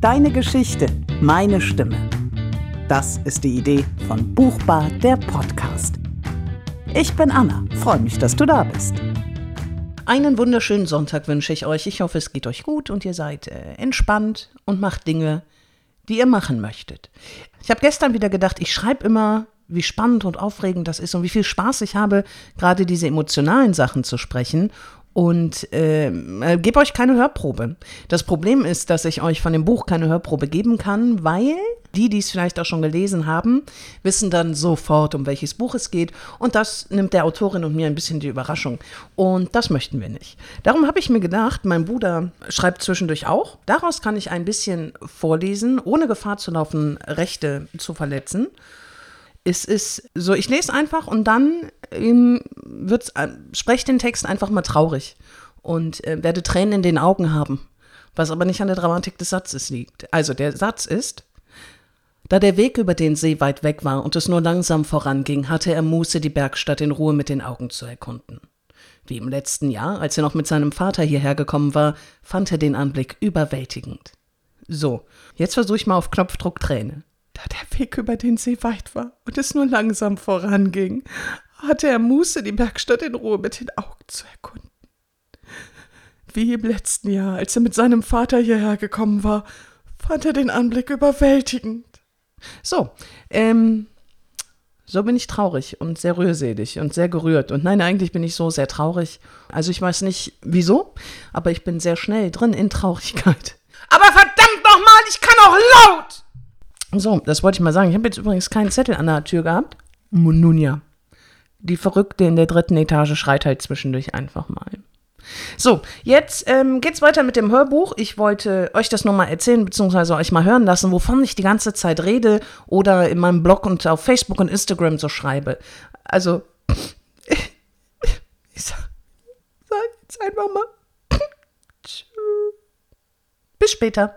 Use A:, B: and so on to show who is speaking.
A: Deine Geschichte, meine Stimme. Das ist die Idee von Buchbar, der Podcast. Ich bin Anna, freue mich, dass du da bist. Einen wunderschönen Sonntag wünsche ich euch. Ich hoffe, es geht euch gut und ihr seid äh, entspannt und macht Dinge, die ihr machen möchtet. Ich habe gestern wieder gedacht, ich schreibe immer, wie spannend und aufregend das ist und wie viel Spaß ich habe, gerade diese emotionalen Sachen zu sprechen und äh, äh, gebe euch keine Hörprobe. Das Problem ist, dass ich euch von dem Buch keine Hörprobe geben kann, weil die, die es vielleicht auch schon gelesen haben, wissen dann sofort, um welches Buch es geht. Und das nimmt der Autorin und mir ein bisschen die Überraschung. Und das möchten wir nicht. Darum habe ich mir gedacht, mein Bruder schreibt zwischendurch auch. Daraus kann ich ein bisschen vorlesen, ohne Gefahr zu laufen, Rechte zu verletzen. Es ist so, ich lese einfach und dann ähm, wird's, äh, spreche den Text einfach mal traurig und äh, werde Tränen in den Augen haben, was aber nicht an der Dramatik des Satzes liegt. Also der Satz ist, da der Weg über den See weit weg war und es nur langsam voranging, hatte er Muße, die Bergstadt in Ruhe mit den Augen zu erkunden. Wie im letzten Jahr, als er noch mit seinem Vater hierher gekommen war, fand er den Anblick überwältigend. So, jetzt versuche ich mal auf Knopfdruck Träne. Da der Weg über den See weit war und es nur langsam voranging, hatte er Muße, die Bergstadt in Ruhe mit den Augen zu erkunden. Wie im letzten Jahr, als er mit seinem Vater hierher gekommen war, fand er den Anblick überwältigend. So, ähm, so bin ich traurig und sehr rührselig und sehr gerührt. Und nein, eigentlich bin ich so sehr traurig. Also ich weiß nicht wieso, aber ich bin sehr schnell drin in Traurigkeit. Aber verdammt nochmal, ich kann auch laut! So, das wollte ich mal sagen. Ich habe jetzt übrigens keinen Zettel an der Tür gehabt. Nun ja. Die Verrückte in der dritten Etage schreit halt zwischendurch einfach mal. So, jetzt ähm, geht's weiter mit dem Hörbuch. Ich wollte euch das nochmal erzählen, beziehungsweise euch mal hören lassen, wovon ich die ganze Zeit rede oder in meinem Blog und auf Facebook und Instagram so schreibe. Also, ich sag, sag jetzt einfach mal. Tschüss. Bis später.